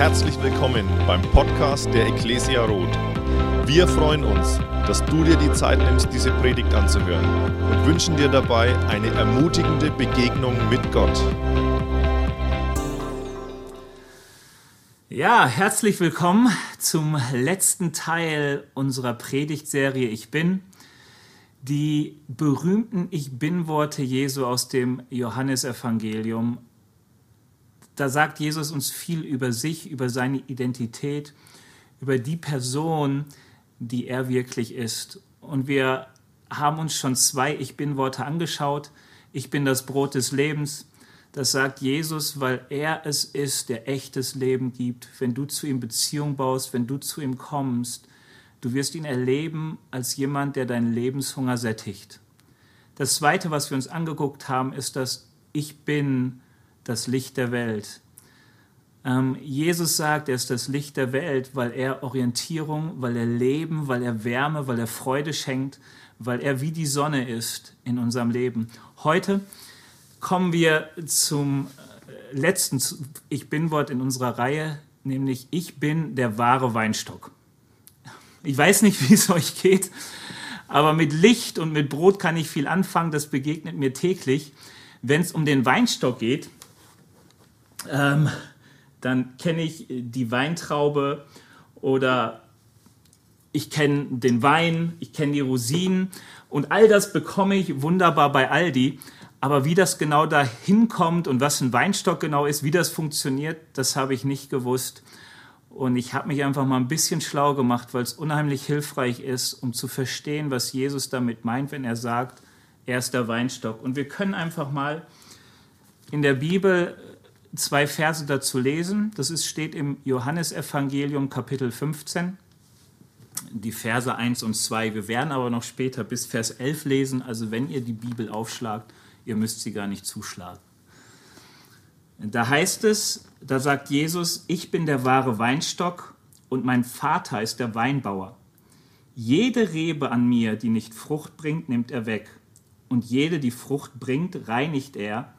Herzlich willkommen beim Podcast der Ecclesia Roth. Wir freuen uns, dass du dir die Zeit nimmst, diese Predigt anzuhören und wünschen dir dabei eine ermutigende Begegnung mit Gott. Ja, herzlich willkommen zum letzten Teil unserer Predigtserie Ich bin. Die berühmten Ich bin-Worte Jesu aus dem Johannesevangelium da sagt Jesus uns viel über sich, über seine Identität, über die Person, die er wirklich ist. Und wir haben uns schon zwei Ich bin Worte angeschaut. Ich bin das Brot des Lebens. Das sagt Jesus, weil er es ist, der echtes Leben gibt. Wenn du zu ihm Beziehung baust, wenn du zu ihm kommst, du wirst ihn erleben als jemand, der deinen Lebenshunger sättigt. Das Zweite, was wir uns angeguckt haben, ist das Ich bin das Licht der Welt. Ähm, Jesus sagt, er ist das Licht der Welt, weil er Orientierung, weil er Leben, weil er Wärme, weil er Freude schenkt, weil er wie die Sonne ist in unserem Leben. Heute kommen wir zum äh, letzten Ich bin Wort in unserer Reihe, nämlich Ich bin der wahre Weinstock. Ich weiß nicht, wie es euch geht, aber mit Licht und mit Brot kann ich viel anfangen. Das begegnet mir täglich. Wenn es um den Weinstock geht, ähm, dann kenne ich die Weintraube oder ich kenne den Wein, ich kenne die Rosinen und all das bekomme ich wunderbar bei Aldi. Aber wie das genau da hinkommt und was ein Weinstock genau ist, wie das funktioniert, das habe ich nicht gewusst. Und ich habe mich einfach mal ein bisschen schlau gemacht, weil es unheimlich hilfreich ist, um zu verstehen, was Jesus damit meint, wenn er sagt, er ist der Weinstock. Und wir können einfach mal in der Bibel zwei Verse dazu lesen. Das ist, steht im Johannesevangelium Kapitel 15, die Verse 1 und 2. Wir werden aber noch später bis Vers 11 lesen. Also wenn ihr die Bibel aufschlagt, ihr müsst sie gar nicht zuschlagen. Da heißt es, da sagt Jesus, ich bin der wahre Weinstock und mein Vater ist der Weinbauer. Jede Rebe an mir, die nicht Frucht bringt, nimmt er weg. Und jede, die Frucht bringt, reinigt er,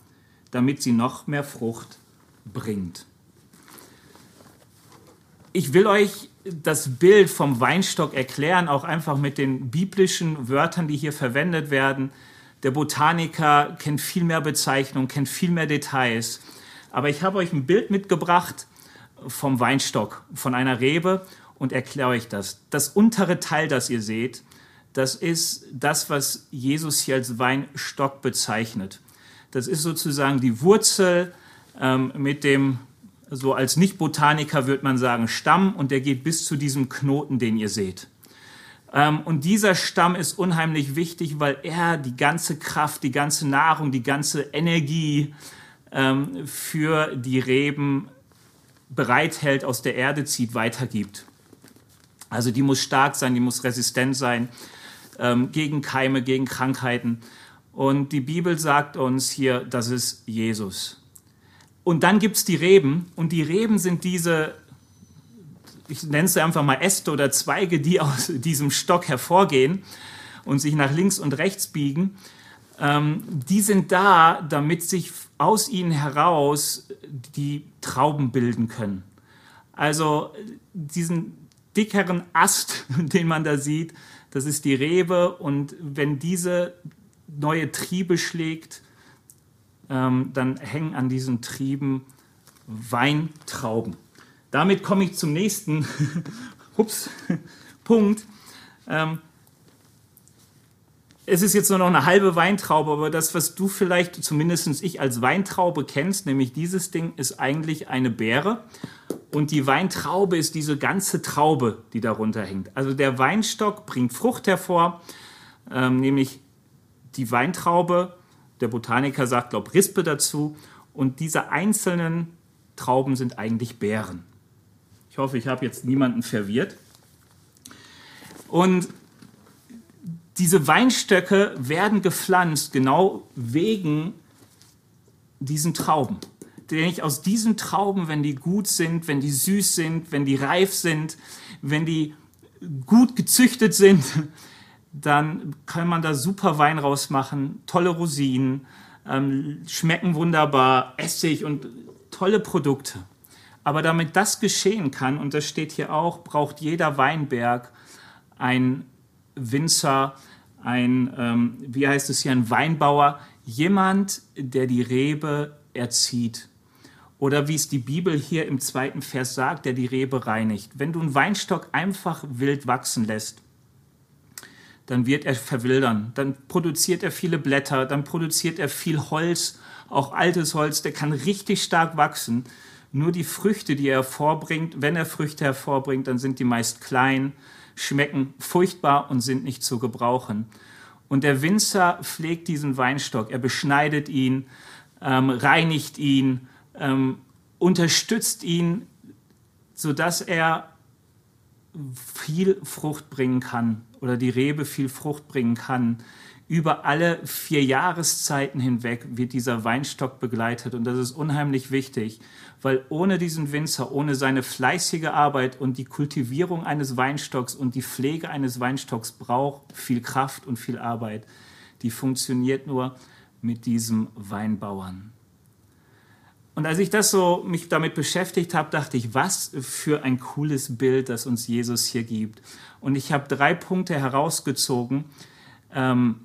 damit sie noch mehr Frucht bringt. Ich will euch das Bild vom Weinstock erklären, auch einfach mit den biblischen Wörtern, die hier verwendet werden. Der Botaniker kennt viel mehr Bezeichnungen, kennt viel mehr Details. Aber ich habe euch ein Bild mitgebracht vom Weinstock, von einer Rebe und erkläre euch das. Das untere Teil, das ihr seht, das ist das, was Jesus hier als Weinstock bezeichnet. Das ist sozusagen die Wurzel ähm, mit dem, so als Nicht-Botaniker würde man sagen, Stamm und der geht bis zu diesem Knoten, den ihr seht. Ähm, und dieser Stamm ist unheimlich wichtig, weil er die ganze Kraft, die ganze Nahrung, die ganze Energie ähm, für die Reben bereithält, aus der Erde zieht, weitergibt. Also die muss stark sein, die muss resistent sein ähm, gegen Keime, gegen Krankheiten. Und die Bibel sagt uns hier, das ist Jesus. Und dann gibt es die Reben. Und die Reben sind diese, ich nenne es einfach mal Äste oder Zweige, die aus diesem Stock hervorgehen und sich nach links und rechts biegen. Ähm, die sind da, damit sich aus ihnen heraus die Trauben bilden können. Also diesen dickeren Ast, den man da sieht, das ist die Rebe. Und wenn diese neue Triebe schlägt, ähm, dann hängen an diesen Trieben Weintrauben. Damit komme ich zum nächsten ups, Punkt. Ähm, es ist jetzt nur noch eine halbe Weintraube, aber das, was du vielleicht, zumindest ich als Weintraube kennst, nämlich dieses Ding, ist eigentlich eine Beere. Und die Weintraube ist diese ganze Traube, die darunter hängt. Also der Weinstock bringt Frucht hervor, ähm, nämlich die Weintraube der Botaniker sagt, glaube Rispe dazu. Und diese einzelnen Trauben sind eigentlich Beeren. Ich hoffe, ich habe jetzt niemanden verwirrt. Und diese Weinstöcke werden gepflanzt genau wegen diesen Trauben. Denn ich aus diesen Trauben, wenn die gut sind, wenn die süß sind, wenn die reif sind, wenn die gut gezüchtet sind, dann kann man da super Wein rausmachen, tolle Rosinen, ähm, schmecken wunderbar, Essig und tolle Produkte. Aber damit das geschehen kann, und das steht hier auch, braucht jeder Weinberg ein Winzer, ein, ähm, wie heißt es hier, ein Weinbauer, jemand, der die Rebe erzieht. Oder wie es die Bibel hier im zweiten Vers sagt, der die Rebe reinigt. Wenn du einen Weinstock einfach wild wachsen lässt, dann wird er verwildern. Dann produziert er viele Blätter, dann produziert er viel Holz, auch altes Holz, der kann richtig stark wachsen. Nur die Früchte, die er hervorbringt, wenn er Früchte hervorbringt, dann sind die meist klein, schmecken furchtbar und sind nicht zu gebrauchen. Und der Winzer pflegt diesen Weinstock, er beschneidet ihn, ähm, reinigt ihn, ähm, unterstützt ihn, sodass er viel Frucht bringen kann oder die Rebe viel Frucht bringen kann. Über alle vier Jahreszeiten hinweg wird dieser Weinstock begleitet und das ist unheimlich wichtig, weil ohne diesen Winzer, ohne seine fleißige Arbeit und die Kultivierung eines Weinstocks und die Pflege eines Weinstocks braucht viel Kraft und viel Arbeit. Die funktioniert nur mit diesem Weinbauern. Und als ich das so mich damit beschäftigt habe, dachte ich, was für ein cooles Bild, das uns Jesus hier gibt. Und ich habe drei Punkte herausgezogen, ähm,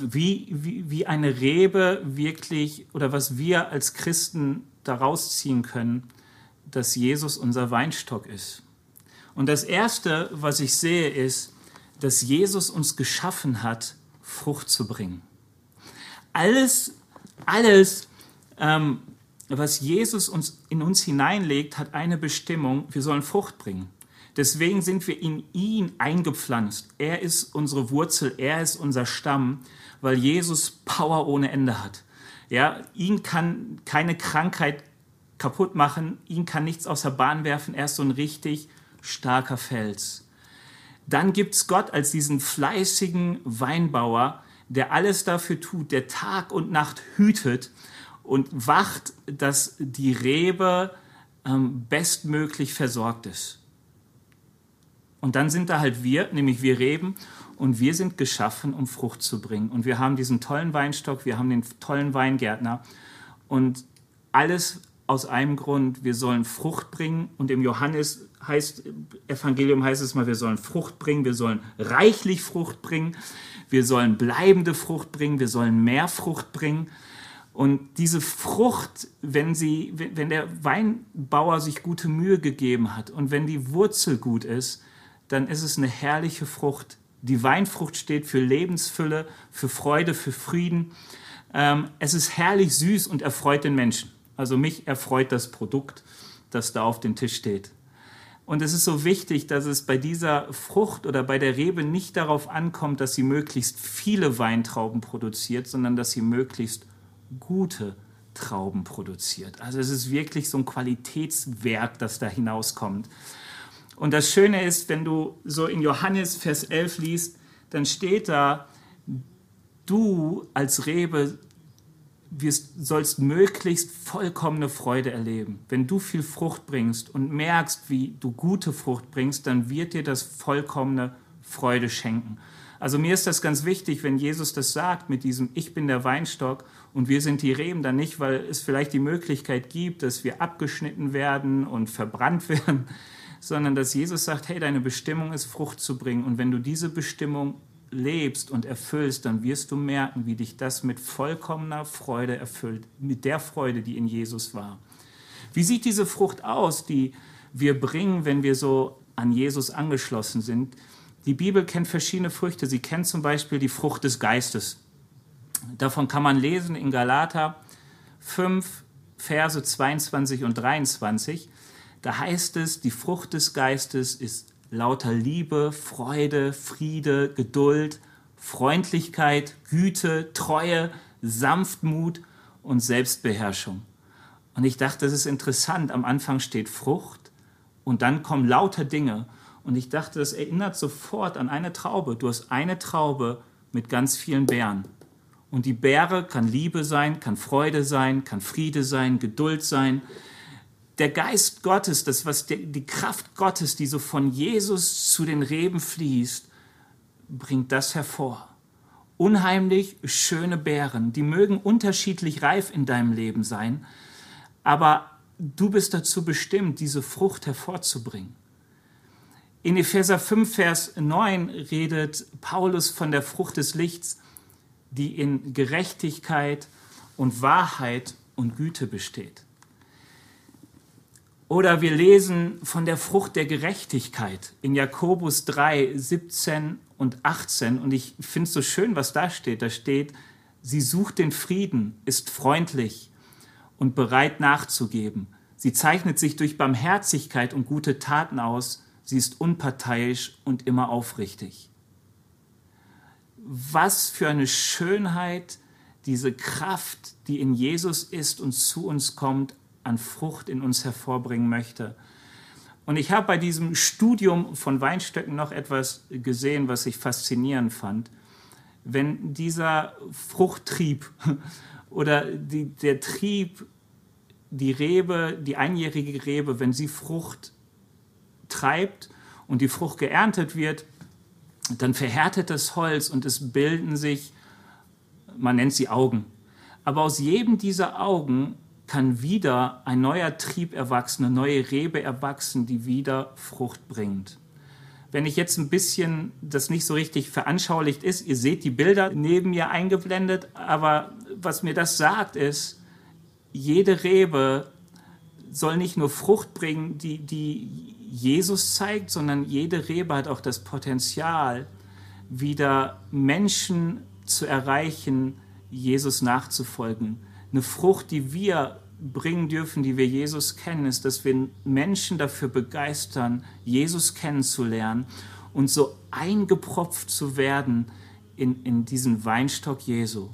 wie, wie, wie eine Rebe wirklich oder was wir als Christen daraus ziehen können, dass Jesus unser Weinstock ist. Und das Erste, was ich sehe, ist, dass Jesus uns geschaffen hat, Frucht zu bringen. Alles, alles, ähm, was Jesus uns, in uns hineinlegt, hat eine Bestimmung, wir sollen Frucht bringen. Deswegen sind wir in ihn eingepflanzt. Er ist unsere Wurzel, er ist unser Stamm, weil Jesus Power ohne Ende hat. Ja, ihn kann keine Krankheit kaputt machen, ihn kann nichts aus der Bahn werfen, er ist so ein richtig starker Fels. Dann gibt es Gott als diesen fleißigen Weinbauer, der alles dafür tut, der Tag und Nacht hütet und wacht, dass die Rebe ähm, bestmöglich versorgt ist. Und dann sind da halt wir, nämlich wir Reben, und wir sind geschaffen, um Frucht zu bringen. Und wir haben diesen tollen Weinstock, wir haben den tollen Weingärtner und alles aus einem Grund, wir sollen Frucht bringen. Und im Johannes heißt, Evangelium heißt es mal, wir sollen Frucht bringen, wir sollen reichlich Frucht bringen, wir sollen bleibende Frucht bringen, wir sollen mehr Frucht bringen. Und diese Frucht, wenn, sie, wenn der Weinbauer sich gute Mühe gegeben hat und wenn die Wurzel gut ist, dann ist es eine herrliche Frucht. Die Weinfrucht steht für Lebensfülle, für Freude, für Frieden. Ähm, es ist herrlich süß und erfreut den Menschen. Also mich erfreut das Produkt, das da auf dem Tisch steht. Und es ist so wichtig, dass es bei dieser Frucht oder bei der Rebe nicht darauf ankommt, dass sie möglichst viele Weintrauben produziert, sondern dass sie möglichst gute Trauben produziert. Also es ist wirklich so ein Qualitätswerk, das da hinauskommt. Und das Schöne ist, wenn du so in Johannes Vers 11 liest, dann steht da, du als Rebe wirst, sollst möglichst vollkommene Freude erleben. Wenn du viel Frucht bringst und merkst, wie du gute Frucht bringst, dann wird dir das vollkommene Freude schenken. Also mir ist das ganz wichtig, wenn Jesus das sagt mit diesem Ich bin der Weinstock und wir sind die Reben, dann nicht, weil es vielleicht die Möglichkeit gibt, dass wir abgeschnitten werden und verbrannt werden, sondern dass Jesus sagt, hey, deine Bestimmung ist Frucht zu bringen und wenn du diese Bestimmung lebst und erfüllst, dann wirst du merken, wie dich das mit vollkommener Freude erfüllt, mit der Freude, die in Jesus war. Wie sieht diese Frucht aus, die wir bringen, wenn wir so an Jesus angeschlossen sind? Die Bibel kennt verschiedene Früchte. Sie kennt zum Beispiel die Frucht des Geistes. Davon kann man lesen in Galater 5, Verse 22 und 23. Da heißt es, die Frucht des Geistes ist lauter Liebe, Freude, Friede, Geduld, Freundlichkeit, Güte, Treue, Sanftmut und Selbstbeherrschung. Und ich dachte, das ist interessant. Am Anfang steht Frucht und dann kommen lauter Dinge. Und ich dachte, das erinnert sofort an eine Traube. Du hast eine Traube mit ganz vielen Beeren. Und die Beere kann Liebe sein, kann Freude sein, kann Friede sein, Geduld sein, der Geist Gottes, das was die, die Kraft Gottes, die so von Jesus zu den Reben fließt, bringt das hervor. Unheimlich schöne Beeren, die mögen unterschiedlich reif in deinem Leben sein, aber du bist dazu bestimmt, diese Frucht hervorzubringen. In Epheser 5, Vers 9 redet Paulus von der Frucht des Lichts, die in Gerechtigkeit und Wahrheit und Güte besteht. Oder wir lesen von der Frucht der Gerechtigkeit in Jakobus 3, 17 und 18. Und ich finde es so schön, was da steht. Da steht, sie sucht den Frieden, ist freundlich und bereit nachzugeben. Sie zeichnet sich durch Barmherzigkeit und gute Taten aus. Sie ist unparteiisch und immer aufrichtig. Was für eine Schönheit diese Kraft, die in Jesus ist und zu uns kommt, an Frucht in uns hervorbringen möchte. Und ich habe bei diesem Studium von Weinstöcken noch etwas gesehen, was ich faszinierend fand. Wenn dieser Fruchttrieb oder die, der Trieb, die Rebe, die einjährige Rebe, wenn sie Frucht treibt und die Frucht geerntet wird, dann verhärtet das Holz und es bilden sich, man nennt sie Augen. Aber aus jedem dieser Augen kann wieder ein neuer Trieb erwachsen, eine neue Rebe erwachsen, die wieder Frucht bringt. Wenn ich jetzt ein bisschen das nicht so richtig veranschaulicht ist, ihr seht die Bilder neben mir eingeblendet, aber was mir das sagt ist, jede Rebe soll nicht nur Frucht bringen, die, die Jesus zeigt, sondern jede Rebe hat auch das Potenzial, wieder Menschen zu erreichen, Jesus nachzufolgen. Eine Frucht, die wir bringen dürfen, die wir Jesus kennen, ist, dass wir Menschen dafür begeistern, Jesus kennenzulernen und so eingepropft zu werden in, in diesen Weinstock Jesu.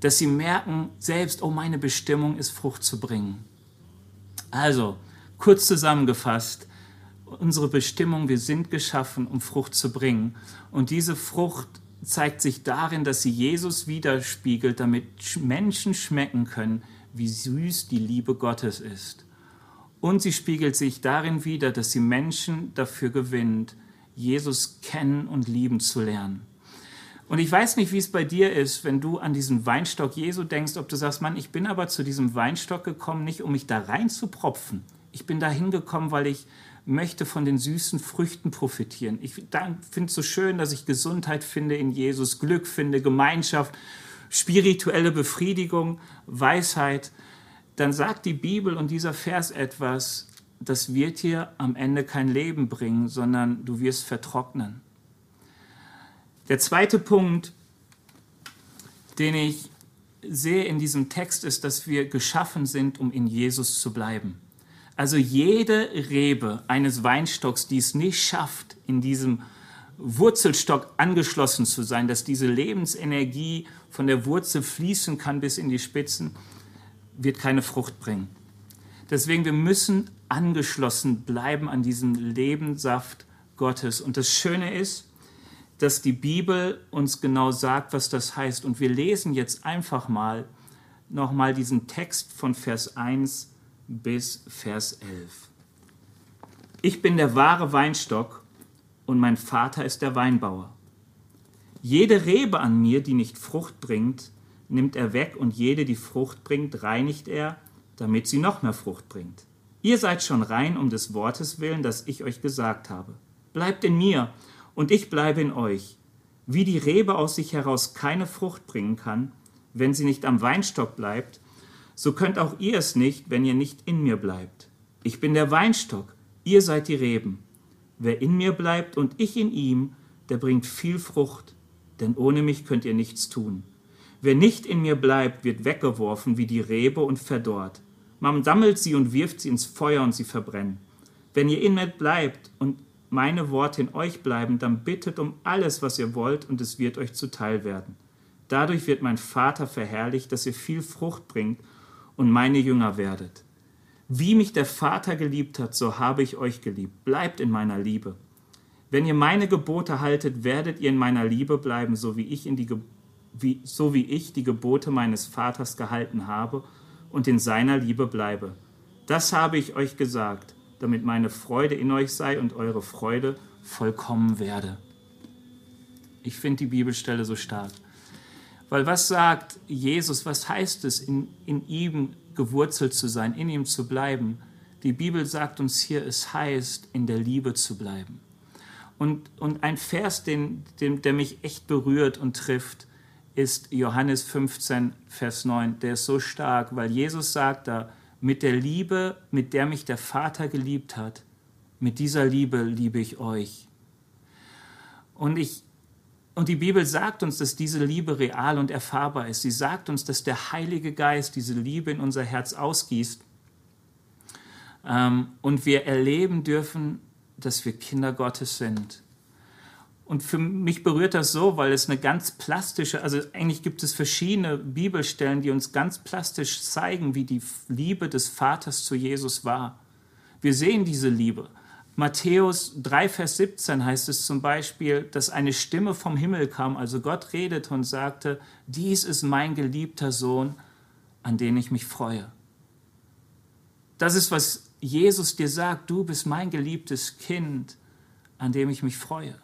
Dass sie merken selbst, oh, meine Bestimmung ist Frucht zu bringen. Also, kurz zusammengefasst, unsere Bestimmung, wir sind geschaffen, um Frucht zu bringen. Und diese Frucht zeigt sich darin, dass sie Jesus widerspiegelt, damit Menschen schmecken können, wie süß die Liebe Gottes ist. Und sie spiegelt sich darin wider, dass sie Menschen dafür gewinnt, Jesus kennen und lieben zu lernen. Und ich weiß nicht, wie es bei dir ist, wenn du an diesen Weinstock Jesu denkst, ob du sagst, Mann, ich bin aber zu diesem Weinstock gekommen, nicht um mich da reinzupropfen. Ich bin da hingekommen, weil ich möchte von den süßen Früchten profitieren. Ich finde es so schön, dass ich Gesundheit finde in Jesus, Glück finde, Gemeinschaft spirituelle Befriedigung, Weisheit, dann sagt die Bibel und dieser Vers etwas, das wird dir am Ende kein Leben bringen, sondern du wirst vertrocknen. Der zweite Punkt, den ich sehe in diesem Text, ist, dass wir geschaffen sind, um in Jesus zu bleiben. Also jede Rebe eines Weinstocks, die es nicht schafft, in diesem Wurzelstock angeschlossen zu sein, dass diese Lebensenergie von der Wurzel fließen kann bis in die Spitzen, wird keine Frucht bringen. Deswegen, wir müssen angeschlossen bleiben an diesen Lebenssaft Gottes. Und das Schöne ist, dass die Bibel uns genau sagt, was das heißt. Und wir lesen jetzt einfach mal nochmal diesen Text von Vers 1 bis Vers 11. Ich bin der wahre Weinstock und mein Vater ist der Weinbauer. Jede Rebe an mir, die nicht Frucht bringt, nimmt er weg, und jede, die Frucht bringt, reinigt er, damit sie noch mehr Frucht bringt. Ihr seid schon rein um des Wortes willen, das ich euch gesagt habe. Bleibt in mir, und ich bleibe in euch. Wie die Rebe aus sich heraus keine Frucht bringen kann, wenn sie nicht am Weinstock bleibt, so könnt auch ihr es nicht, wenn ihr nicht in mir bleibt. Ich bin der Weinstock, ihr seid die Reben. Wer in mir bleibt und ich in ihm, der bringt viel Frucht, denn ohne mich könnt ihr nichts tun. Wer nicht in mir bleibt, wird weggeworfen wie die Rebe und verdorrt. Man sammelt sie und wirft sie ins Feuer und sie verbrennen. Wenn ihr in mir bleibt und meine Worte in euch bleiben, dann bittet um alles, was ihr wollt, und es wird euch zuteil werden. Dadurch wird mein Vater verherrlicht, dass ihr viel Frucht bringt und meine Jünger werdet. Wie mich der Vater geliebt hat, so habe ich euch geliebt. Bleibt in meiner Liebe. Wenn ihr meine Gebote haltet, werdet ihr in meiner Liebe bleiben, so wie ich, in die wie, so wie ich die Gebote meines Vaters gehalten habe und in seiner Liebe bleibe. Das habe ich euch gesagt, damit meine Freude in euch sei und eure Freude vollkommen werde. Ich finde die Bibelstelle so stark. Weil was sagt Jesus, was heißt es, in, in ihm gewurzelt zu sein, in ihm zu bleiben? Die Bibel sagt uns hier, es heißt, in der Liebe zu bleiben. Und, und ein Vers, den, den, der mich echt berührt und trifft, ist Johannes 15, Vers 9. Der ist so stark, weil Jesus sagt da, mit der Liebe, mit der mich der Vater geliebt hat, mit dieser Liebe liebe ich euch. Und, ich, und die Bibel sagt uns, dass diese Liebe real und erfahrbar ist. Sie sagt uns, dass der Heilige Geist diese Liebe in unser Herz ausgießt. Ähm, und wir erleben dürfen, dass wir Kinder Gottes sind. Und für mich berührt das so, weil es eine ganz plastische, also eigentlich gibt es verschiedene Bibelstellen, die uns ganz plastisch zeigen, wie die Liebe des Vaters zu Jesus war. Wir sehen diese Liebe. Matthäus 3, Vers 17 heißt es zum Beispiel, dass eine Stimme vom Himmel kam, also Gott redete und sagte, dies ist mein geliebter Sohn, an den ich mich freue. Das ist, was Jesus dir sagt, du bist mein geliebtes Kind, an dem ich mich freue.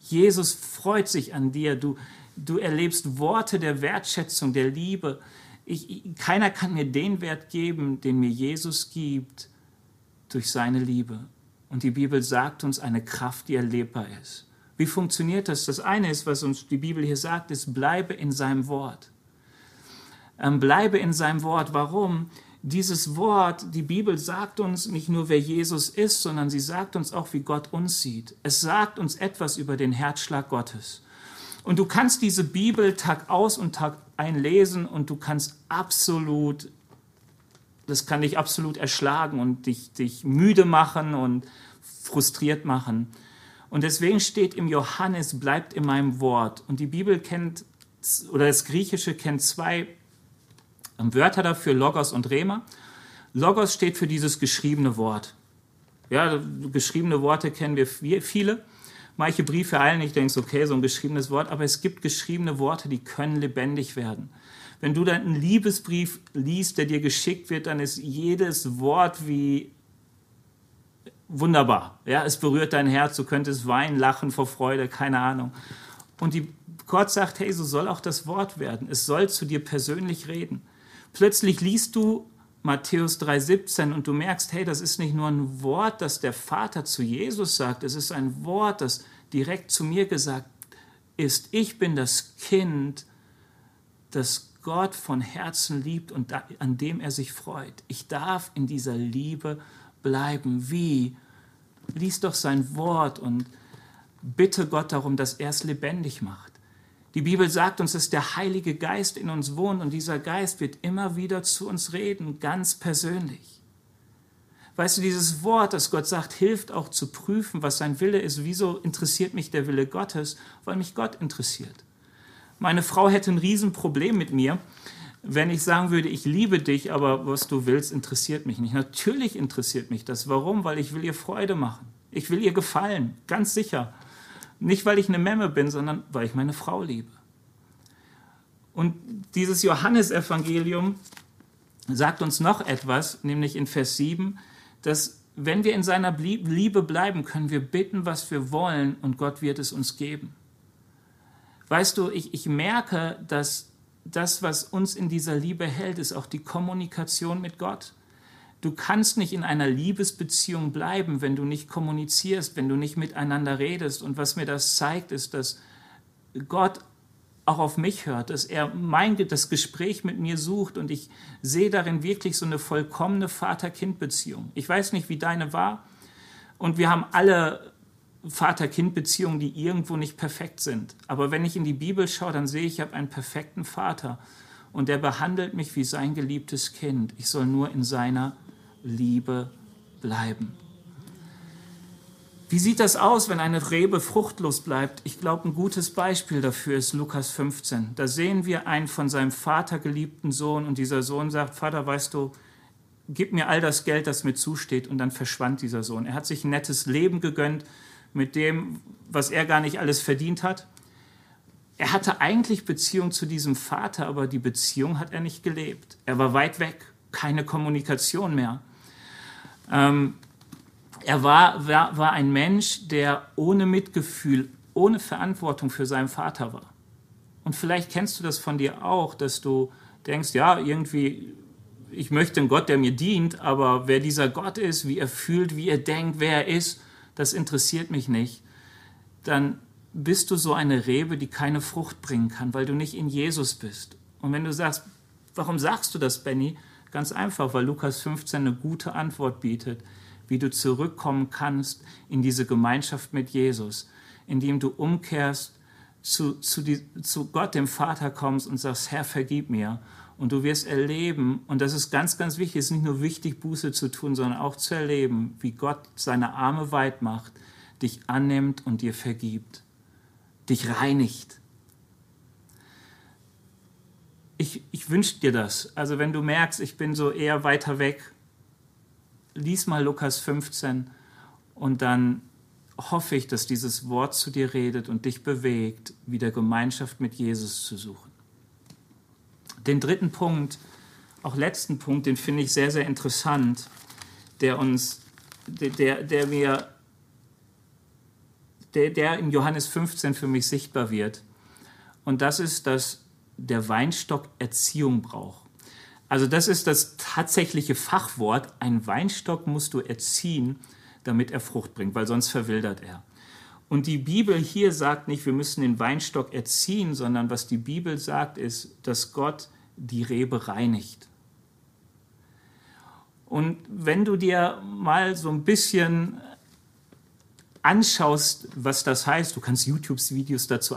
Jesus freut sich an dir. Du, du erlebst Worte der Wertschätzung, der Liebe. Ich, keiner kann mir den Wert geben, den mir Jesus gibt, durch seine Liebe. Und die Bibel sagt uns eine Kraft, die erlebbar ist. Wie funktioniert das? Das eine ist, was uns die Bibel hier sagt, ist, bleibe in seinem Wort. Ähm, bleibe in seinem Wort. Warum? Dieses Wort, die Bibel sagt uns nicht nur, wer Jesus ist, sondern sie sagt uns auch, wie Gott uns sieht. Es sagt uns etwas über den Herzschlag Gottes. Und du kannst diese Bibel Tag aus und Tag ein lesen und du kannst absolut, das kann dich absolut erschlagen und dich, dich müde machen und frustriert machen. Und deswegen steht im Johannes, bleibt in meinem Wort. Und die Bibel kennt, oder das Griechische kennt zwei Wörter dafür, Logos und Rema. Logos steht für dieses geschriebene Wort. Ja, geschriebene Worte kennen wir viele. Manche Briefe eilen nicht, denkst, okay, so ein geschriebenes Wort, aber es gibt geschriebene Worte, die können lebendig werden. Wenn du dann einen Liebesbrief liest, der dir geschickt wird, dann ist jedes Wort wie wunderbar. Ja, es berührt dein Herz, du könntest weinen, lachen vor Freude, keine Ahnung. Und die, Gott sagt, hey, so soll auch das Wort werden. Es soll zu dir persönlich reden. Plötzlich liest du Matthäus 3,17 und du merkst, hey, das ist nicht nur ein Wort, das der Vater zu Jesus sagt, es ist ein Wort, das direkt zu mir gesagt ist. Ich bin das Kind, das Gott von Herzen liebt und an dem er sich freut. Ich darf in dieser Liebe bleiben. Wie? Lies doch sein Wort und bitte Gott darum, dass er es lebendig macht. Die Bibel sagt uns, dass der Heilige Geist in uns wohnt und dieser Geist wird immer wieder zu uns reden, ganz persönlich. Weißt du, dieses Wort, das Gott sagt, hilft auch zu prüfen, was sein Wille ist. Wieso interessiert mich der Wille Gottes? Weil mich Gott interessiert. Meine Frau hätte ein Riesenproblem mit mir, wenn ich sagen würde, ich liebe dich, aber was du willst, interessiert mich nicht. Natürlich interessiert mich das. Warum? Weil ich will ihr Freude machen. Ich will ihr gefallen, ganz sicher. Nicht, weil ich eine Memme bin, sondern weil ich meine Frau liebe. Und dieses Johannesevangelium sagt uns noch etwas, nämlich in Vers 7, dass wenn wir in seiner Liebe bleiben, können wir bitten, was wir wollen und Gott wird es uns geben. Weißt du, ich, ich merke, dass das, was uns in dieser Liebe hält, ist auch die Kommunikation mit Gott. Du kannst nicht in einer Liebesbeziehung bleiben, wenn du nicht kommunizierst, wenn du nicht miteinander redest. Und was mir das zeigt, ist, dass Gott auch auf mich hört, dass er mein, das Gespräch mit mir sucht und ich sehe darin wirklich so eine vollkommene Vater-Kind-Beziehung. Ich weiß nicht, wie deine war und wir haben alle Vater-Kind-Beziehungen, die irgendwo nicht perfekt sind. Aber wenn ich in die Bibel schaue, dann sehe ich, ich habe einen perfekten Vater und der behandelt mich wie sein geliebtes Kind. Ich soll nur in seiner Liebe bleiben. Wie sieht das aus, wenn eine Rebe fruchtlos bleibt? Ich glaube, ein gutes Beispiel dafür ist Lukas 15. Da sehen wir einen von seinem Vater geliebten Sohn und dieser Sohn sagt, Vater, weißt du, gib mir all das Geld, das mir zusteht. Und dann verschwand dieser Sohn. Er hat sich ein nettes Leben gegönnt mit dem, was er gar nicht alles verdient hat. Er hatte eigentlich Beziehung zu diesem Vater, aber die Beziehung hat er nicht gelebt. Er war weit weg, keine Kommunikation mehr. Ähm, er war, war, war ein Mensch, der ohne Mitgefühl, ohne Verantwortung für seinen Vater war. Und vielleicht kennst du das von dir auch, dass du denkst, ja, irgendwie, ich möchte einen Gott, der mir dient, aber wer dieser Gott ist, wie er fühlt, wie er denkt, wer er ist, das interessiert mich nicht. Dann bist du so eine Rebe, die keine Frucht bringen kann, weil du nicht in Jesus bist. Und wenn du sagst, warum sagst du das, Benny? Ganz einfach, weil Lukas 15 eine gute Antwort bietet, wie du zurückkommen kannst in diese Gemeinschaft mit Jesus, indem du umkehrst, zu, zu, die, zu Gott, dem Vater kommst und sagst, Herr, vergib mir. Und du wirst erleben, und das ist ganz, ganz wichtig, es ist nicht nur wichtig, Buße zu tun, sondern auch zu erleben, wie Gott seine Arme weit macht, dich annimmt und dir vergibt, dich reinigt. Ich, ich wünsche dir das. Also wenn du merkst, ich bin so eher weiter weg, lies mal Lukas 15 und dann hoffe ich, dass dieses Wort zu dir redet und dich bewegt, wieder Gemeinschaft mit Jesus zu suchen. Den dritten Punkt, auch letzten Punkt, den finde ich sehr, sehr interessant, der uns, der, der mir, der, der in Johannes 15 für mich sichtbar wird. Und das ist, dass der Weinstock Erziehung braucht. Also das ist das tatsächliche Fachwort. Ein Weinstock musst du erziehen, damit er Frucht bringt, weil sonst verwildert er. Und die Bibel hier sagt nicht, wir müssen den Weinstock erziehen, sondern was die Bibel sagt, ist, dass Gott die Rebe reinigt. Und wenn du dir mal so ein bisschen anschaust, was das heißt, du kannst YouTube-Videos dazu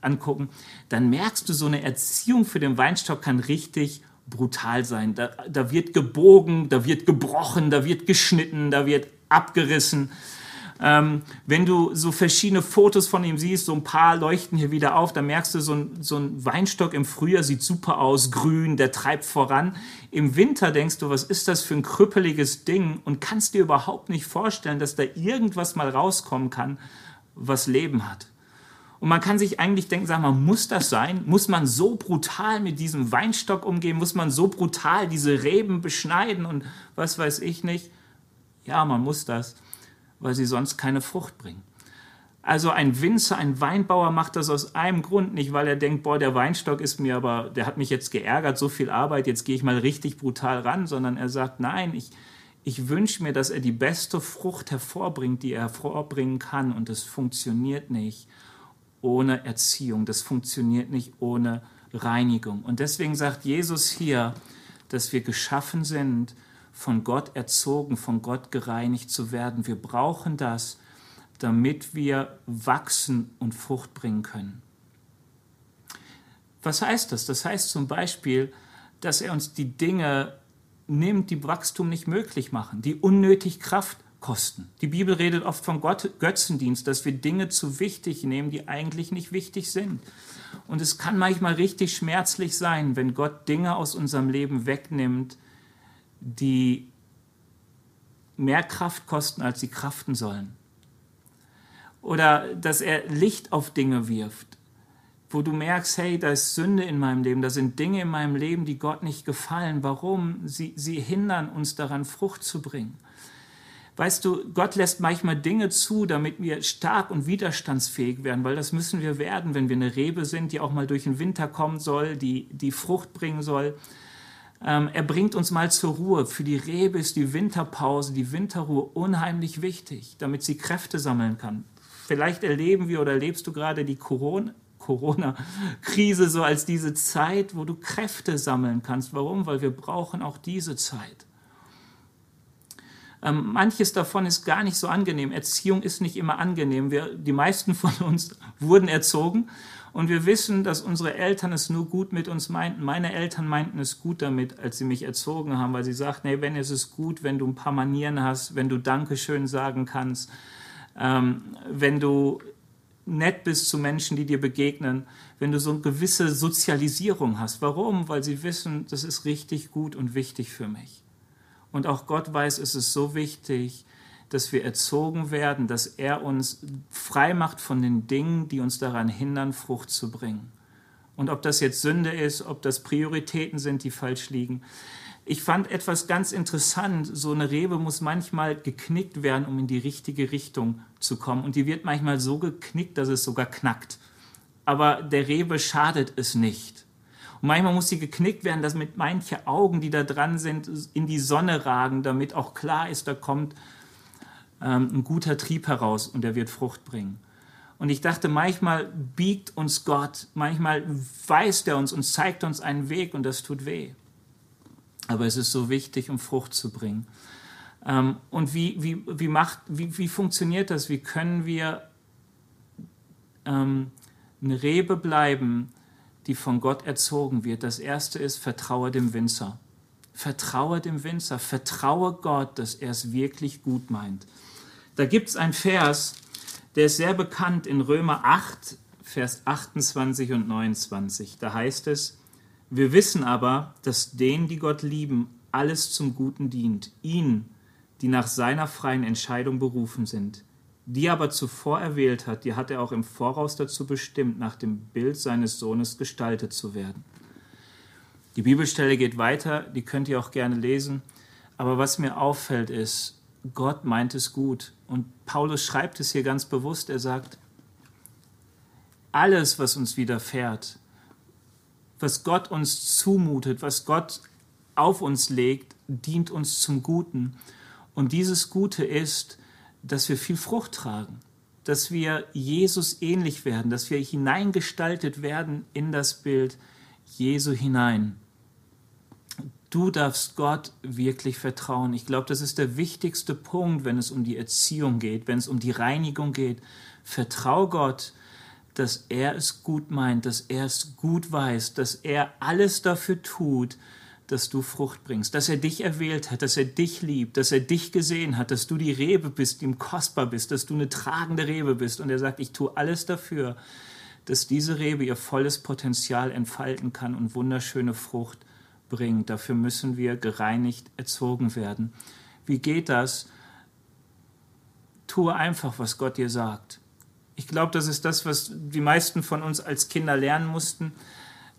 angucken, dann merkst du, so eine Erziehung für den Weinstock kann richtig brutal sein. Da, da wird gebogen, da wird gebrochen, da wird geschnitten, da wird abgerissen. Ähm, wenn du so verschiedene Fotos von ihm siehst, so ein paar leuchten hier wieder auf, dann merkst du, so ein, so ein Weinstock im Frühjahr sieht super aus, grün, der treibt voran. Im Winter denkst du, was ist das für ein krüppeliges Ding und kannst dir überhaupt nicht vorstellen, dass da irgendwas mal rauskommen kann, was Leben hat. Und man kann sich eigentlich denken, sag mal, muss das sein? Muss man so brutal mit diesem Weinstock umgehen? Muss man so brutal diese Reben beschneiden und was weiß ich nicht? Ja, man muss das, weil sie sonst keine Frucht bringen. Also ein Winzer, ein Weinbauer macht das aus einem Grund, nicht weil er denkt, boah, der Weinstock ist mir aber, der hat mich jetzt geärgert, so viel Arbeit, jetzt gehe ich mal richtig brutal ran, sondern er sagt, nein, ich, ich wünsche mir, dass er die beste Frucht hervorbringt, die er hervorbringen kann und das funktioniert nicht ohne Erziehung, das funktioniert nicht ohne Reinigung. Und deswegen sagt Jesus hier, dass wir geschaffen sind, von Gott erzogen, von Gott gereinigt zu werden. Wir brauchen das, damit wir wachsen und Frucht bringen können. Was heißt das? Das heißt zum Beispiel, dass er uns die Dinge nimmt, die Wachstum nicht möglich machen, die unnötig Kraft kosten. Die Bibel redet oft von Gott, Götzendienst, dass wir Dinge zu wichtig nehmen, die eigentlich nicht wichtig sind. Und es kann manchmal richtig schmerzlich sein, wenn Gott Dinge aus unserem Leben wegnimmt, die mehr Kraft kosten, als sie kraften sollen. Oder dass er Licht auf Dinge wirft, wo du merkst, hey, da ist Sünde in meinem Leben, da sind Dinge in meinem Leben, die Gott nicht gefallen. Warum? Sie, sie hindern uns daran, Frucht zu bringen. Weißt du, Gott lässt manchmal Dinge zu, damit wir stark und widerstandsfähig werden, weil das müssen wir werden, wenn wir eine Rebe sind, die auch mal durch den Winter kommen soll, die, die Frucht bringen soll. Ähm, er bringt uns mal zur Ruhe. Für die Rebe ist die Winterpause, die Winterruhe unheimlich wichtig, damit sie Kräfte sammeln kann. Vielleicht erleben wir oder erlebst du gerade die Corona, Corona-Krise so als diese Zeit, wo du Kräfte sammeln kannst. Warum? Weil wir brauchen auch diese Zeit. Ähm, manches davon ist gar nicht so angenehm. Erziehung ist nicht immer angenehm. Wir, die meisten von uns wurden erzogen und wir wissen, dass unsere Eltern es nur gut mit uns meinten. Meine Eltern meinten es gut damit, als sie mich erzogen haben, weil sie sagten, hey, wenn es ist gut, wenn du ein paar Manieren hast, wenn du Dankeschön sagen kannst, ähm, wenn du nett bist zu Menschen, die dir begegnen, wenn du so eine gewisse Sozialisierung hast. Warum? Weil sie wissen, das ist richtig gut und wichtig für mich. Und auch Gott weiß, es ist so wichtig, dass wir erzogen werden, dass er uns frei macht von den Dingen, die uns daran hindern, Frucht zu bringen. Und ob das jetzt Sünde ist, ob das Prioritäten sind, die falsch liegen. Ich fand etwas ganz interessant. So eine Rebe muss manchmal geknickt werden, um in die richtige Richtung zu kommen. Und die wird manchmal so geknickt, dass es sogar knackt. aber der Rebe schadet es nicht. Und manchmal muss sie geknickt werden, dass mit manche Augen, die da dran sind, in die Sonne ragen, damit auch klar ist, da kommt ähm, ein guter Trieb heraus und der wird Frucht bringen. Und ich dachte, manchmal biegt uns Gott, manchmal weist er uns und zeigt uns einen Weg und das tut weh. Aber es ist so wichtig, um Frucht zu bringen. Ähm, und wie, wie, wie, macht, wie, wie funktioniert das? Wie können wir ähm, eine Rebe bleiben, die von Gott erzogen wird? Das erste ist, vertraue dem Winzer. Vertraue dem Winzer, vertraue Gott, dass er es wirklich gut meint. Da gibt es einen Vers, der ist sehr bekannt in Römer 8, Vers 28 und 29. Da heißt es, wir wissen aber, dass denen, die Gott lieben, alles zum Guten dient, ihnen, die nach seiner freien Entscheidung berufen sind. Die aber zuvor erwählt hat, die hat er auch im Voraus dazu bestimmt, nach dem Bild seines Sohnes gestaltet zu werden. Die Bibelstelle geht weiter, die könnt ihr auch gerne lesen. Aber was mir auffällt ist, Gott meint es gut. Und Paulus schreibt es hier ganz bewusst. Er sagt, alles, was uns widerfährt, was Gott uns zumutet, was Gott auf uns legt, dient uns zum Guten. Und dieses Gute ist, dass wir viel Frucht tragen, dass wir Jesus ähnlich werden, dass wir hineingestaltet werden in das Bild Jesu hinein. Du darfst Gott wirklich vertrauen. Ich glaube, das ist der wichtigste Punkt, wenn es um die Erziehung geht, wenn es um die Reinigung geht. Vertrau Gott, dass er es gut meint, dass er es gut weiß, dass er alles dafür tut, dass du Frucht bringst, dass er dich erwählt hat, dass er dich liebt, dass er dich gesehen hat, dass du die Rebe bist, die ihm kostbar bist, dass du eine tragende Rebe bist. Und er sagt, ich tue alles dafür, dass diese Rebe ihr volles Potenzial entfalten kann und wunderschöne Frucht bringt. Dafür müssen wir gereinigt erzogen werden. Wie geht das? Tue einfach, was Gott dir sagt. Ich glaube, das ist das, was die meisten von uns als Kinder lernen mussten,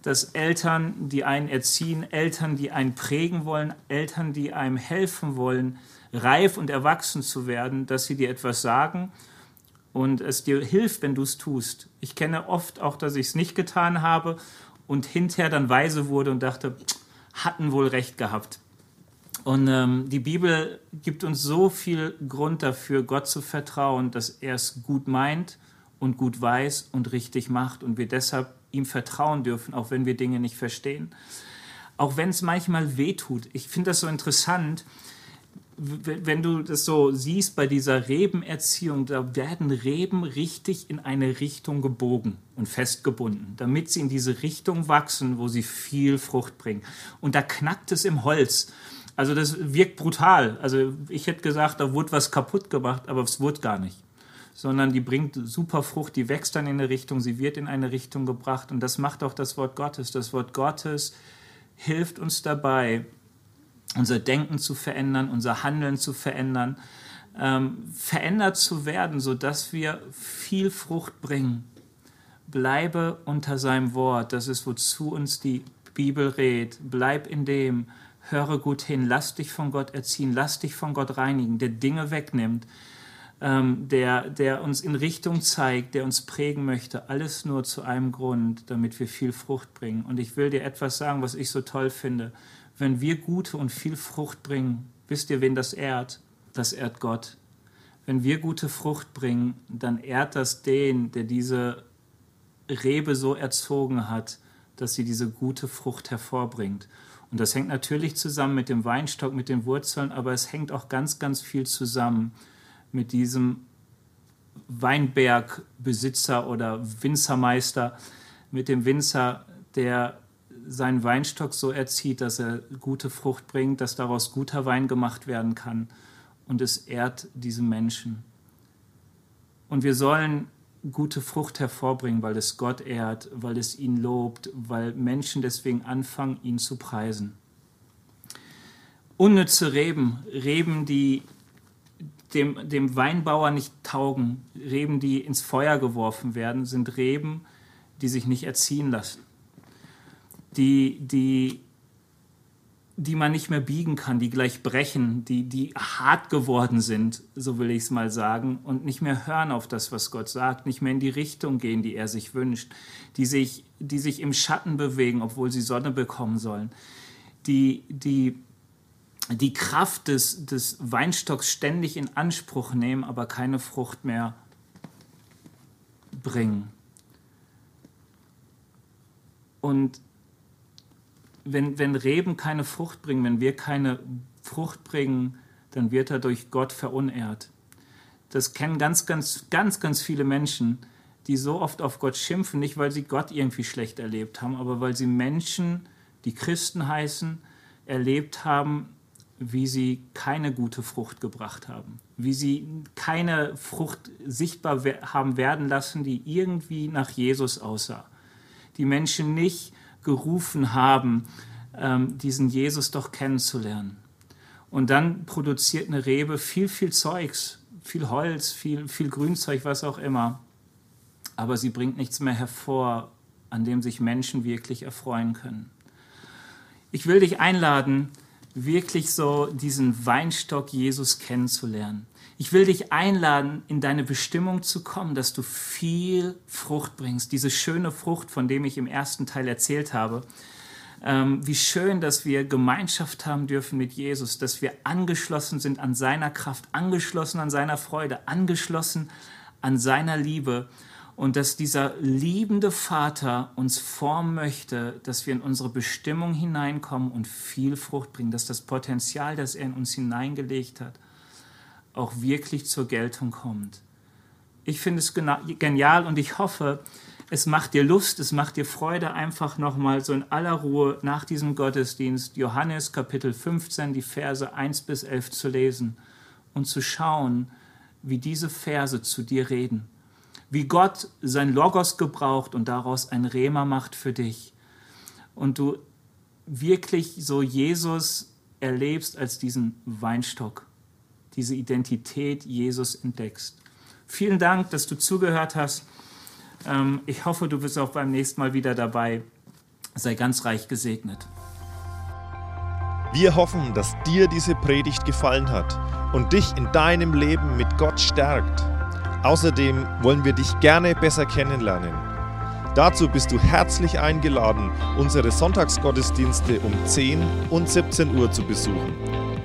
dass Eltern, die einen erziehen, Eltern, die einen prägen wollen, Eltern, die einem helfen wollen, reif und erwachsen zu werden, dass sie dir etwas sagen und es dir hilft, wenn du es tust. Ich kenne oft auch, dass ich es nicht getan habe und hinterher dann weise wurde und dachte, hatten wohl recht gehabt. Und ähm, die Bibel gibt uns so viel Grund dafür, Gott zu vertrauen, dass er es gut meint und gut weiß und richtig macht und wir deshalb ihm vertrauen dürfen, auch wenn wir Dinge nicht verstehen. Auch wenn es manchmal wehtut. Ich finde das so interessant, wenn du das so siehst bei dieser Rebenerziehung, da werden Reben richtig in eine Richtung gebogen und festgebunden, damit sie in diese Richtung wachsen, wo sie viel Frucht bringen. Und da knackt es im Holz. Also das wirkt brutal. Also ich hätte gesagt, da wurde was kaputt gemacht, aber es wurde gar nicht. Sondern die bringt super Frucht, die wächst dann in eine Richtung, sie wird in eine Richtung gebracht. Und das macht auch das Wort Gottes. Das Wort Gottes hilft uns dabei, unser Denken zu verändern, unser Handeln zu verändern, ähm, verändert zu werden, sodass wir viel Frucht bringen. Bleibe unter seinem Wort, das ist, wozu uns die Bibel rät. Bleib in dem, höre gut hin, lass dich von Gott erziehen, lass dich von Gott reinigen, der Dinge wegnimmt, ähm, der, der uns in Richtung zeigt, der uns prägen möchte. Alles nur zu einem Grund, damit wir viel Frucht bringen. Und ich will dir etwas sagen, was ich so toll finde wenn wir gute und viel Frucht bringen, wisst ihr, wen das ehrt? Das ehrt Gott. Wenn wir gute Frucht bringen, dann ehrt das den, der diese Rebe so erzogen hat, dass sie diese gute Frucht hervorbringt. Und das hängt natürlich zusammen mit dem Weinstock, mit den Wurzeln, aber es hängt auch ganz, ganz viel zusammen mit diesem Weinbergbesitzer oder Winzermeister, mit dem Winzer, der seinen Weinstock so erzieht, dass er gute Frucht bringt, dass daraus guter Wein gemacht werden kann. Und es ehrt diese Menschen. Und wir sollen gute Frucht hervorbringen, weil es Gott ehrt, weil es ihn lobt, weil Menschen deswegen anfangen, ihn zu preisen. Unnütze Reben, Reben, die dem, dem Weinbauer nicht taugen, Reben, die ins Feuer geworfen werden, sind Reben, die sich nicht erziehen lassen die, die die man nicht mehr biegen kann, die gleich brechen, die, die hart geworden sind, so will ich es mal sagen, und nicht mehr hören auf das, was Gott sagt, nicht mehr in die Richtung gehen, die er sich wünscht, die sich, die sich im Schatten bewegen, obwohl sie Sonne bekommen sollen, die, die die Kraft des, des Weinstocks ständig in Anspruch nehmen, aber keine Frucht mehr bringen. Und wenn, wenn Reben keine Frucht bringen, wenn wir keine Frucht bringen, dann wird er durch Gott verunehrt. Das kennen ganz, ganz, ganz, ganz viele Menschen, die so oft auf Gott schimpfen, nicht weil sie Gott irgendwie schlecht erlebt haben, aber weil sie Menschen, die Christen heißen, erlebt haben, wie sie keine gute Frucht gebracht haben, wie sie keine Frucht sichtbar haben werden lassen, die irgendwie nach Jesus aussah. Die Menschen nicht gerufen haben, ähm, diesen Jesus doch kennenzulernen. Und dann produziert eine Rebe viel, viel Zeugs, viel Holz, viel, viel Grünzeug, was auch immer. Aber sie bringt nichts mehr hervor, an dem sich Menschen wirklich erfreuen können. Ich will dich einladen, wirklich so diesen Weinstock Jesus kennenzulernen. Ich will dich einladen, in deine Bestimmung zu kommen, dass du viel Frucht bringst. Diese schöne Frucht, von dem ich im ersten Teil erzählt habe. Ähm, wie schön, dass wir Gemeinschaft haben dürfen mit Jesus, dass wir angeschlossen sind an seiner Kraft, angeschlossen an seiner Freude, angeschlossen an seiner Liebe und dass dieser liebende Vater uns formen möchte, dass wir in unsere Bestimmung hineinkommen und viel Frucht bringen, dass das Potenzial, das er in uns hineingelegt hat, auch wirklich zur Geltung kommt. Ich finde es genial und ich hoffe, es macht dir Lust, es macht dir Freude, einfach nochmal so in aller Ruhe nach diesem Gottesdienst Johannes Kapitel 15, die Verse 1 bis 11 zu lesen und zu schauen, wie diese Verse zu dir reden wie Gott sein Logos gebraucht und daraus ein Rema macht für dich. Und du wirklich so Jesus erlebst als diesen Weinstock, diese Identität Jesus entdeckst. Vielen Dank, dass du zugehört hast. Ähm, ich hoffe, du bist auch beim nächsten Mal wieder dabei. Sei ganz reich gesegnet. Wir hoffen, dass dir diese Predigt gefallen hat und dich in deinem Leben mit Gott stärkt. Außerdem wollen wir dich gerne besser kennenlernen. Dazu bist du herzlich eingeladen, unsere Sonntagsgottesdienste um 10 und 17 Uhr zu besuchen.